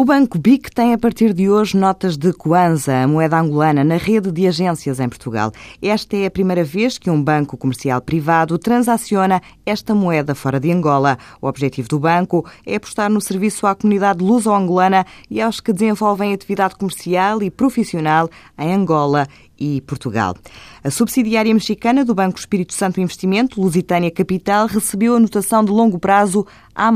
O Banco BIC tem a partir de hoje notas de Kwanza, a moeda angolana, na rede de agências em Portugal. Esta é a primeira vez que um banco comercial privado transaciona esta moeda fora de Angola. O objetivo do banco é apostar no serviço à comunidade luso-angolana e aos que desenvolvem atividade comercial e profissional em Angola e Portugal. A subsidiária mexicana do Banco Espírito Santo Investimento, Lusitânia Capital, recebeu a notação de longo prazo A+,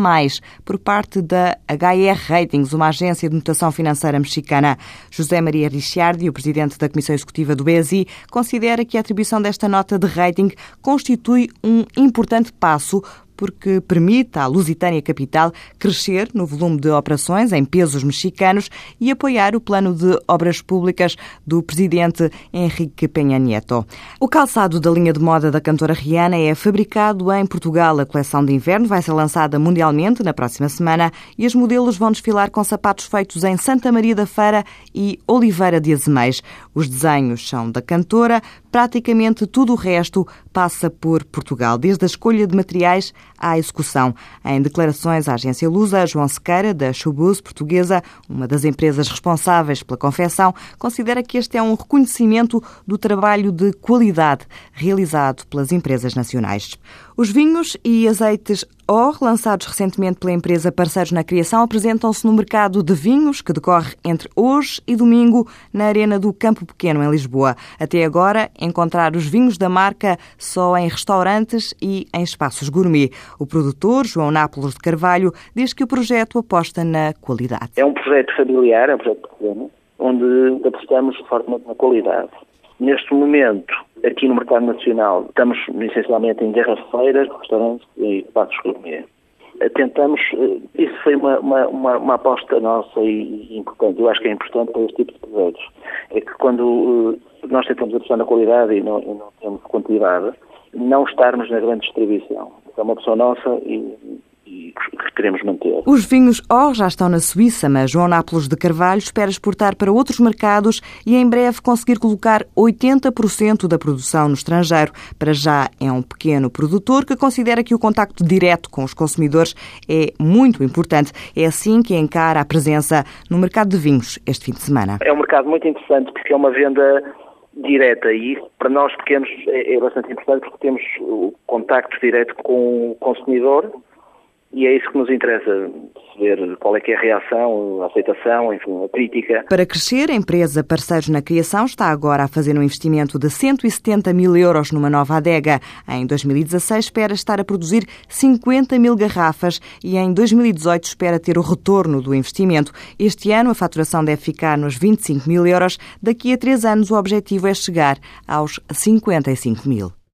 por parte da HR Ratings, uma agência de notação financeira mexicana. José Maria Ricciardi, o presidente da Comissão Executiva do BSI, considera que a atribuição desta nota de rating constitui um importante passo porque permite à Lusitânia Capital crescer no volume de operações em pesos mexicanos e apoiar o plano de obras públicas do presidente Henrique Penha Nieto. O calçado da linha de moda da cantora Rihanna é fabricado em Portugal. A coleção de inverno vai ser lançada mundialmente na próxima semana e os modelos vão desfilar com sapatos feitos em Santa Maria da Feira e Oliveira de Azeméis. Os desenhos são da cantora, praticamente tudo o resto passa por Portugal, desde a escolha de materiais à execução. Em declarações à agência Lusa, João Sequeira, da Chubus portuguesa, uma das empresas responsáveis pela confecção, considera que este é um reconhecimento do trabalho de qualidade realizado pelas empresas nacionais. Os vinhos e azeites OR, lançados recentemente pela empresa Parceiros na Criação, apresentam-se no mercado de vinhos que decorre entre hoje e domingo na Arena do Campo Pequeno, em Lisboa. Até agora, encontrar os vinhos da marca só em restaurantes e em espaços gourmet. O produtor, João Nápoles de Carvalho, diz que o projeto aposta na qualidade. É um projeto familiar, é um projeto pequeno, onde apostamos fortemente na qualidade. Neste momento, aqui no mercado nacional, estamos essencialmente em garrafeiras, restaurantes e espaços gourmet. Eh, tentamos, eh, isso foi uma, uma, uma, uma, aposta nossa e importante, eu acho que é importante para este tipo de projetos, é que quando eh, nós tentamos apostar na qualidade e não, e não temos quantidade, não estarmos na grande distribuição. É uma opção nossa e queremos manter. Os vinhos OR já estão na Suíça, mas João Nápoles de Carvalho espera exportar para outros mercados e em breve conseguir colocar 80% da produção no estrangeiro. Para já é um pequeno produtor que considera que o contacto direto com os consumidores é muito importante. É assim que encara a presença no mercado de vinhos este fim de semana. É um mercado muito interessante porque é uma venda direta e isso para nós pequenos é, é bastante importante porque temos o contacto direto com o consumidor e é isso que nos interessa, ver qual é que é a reação, a aceitação, enfim, a crítica. Para crescer, a empresa Parceiros na Criação está agora a fazer um investimento de 170 mil euros numa nova adega. Em 2016 espera estar a produzir 50 mil garrafas e em 2018 espera ter o retorno do investimento. Este ano a faturação deve ficar nos 25 mil euros. Daqui a três anos o objetivo é chegar aos 55 mil.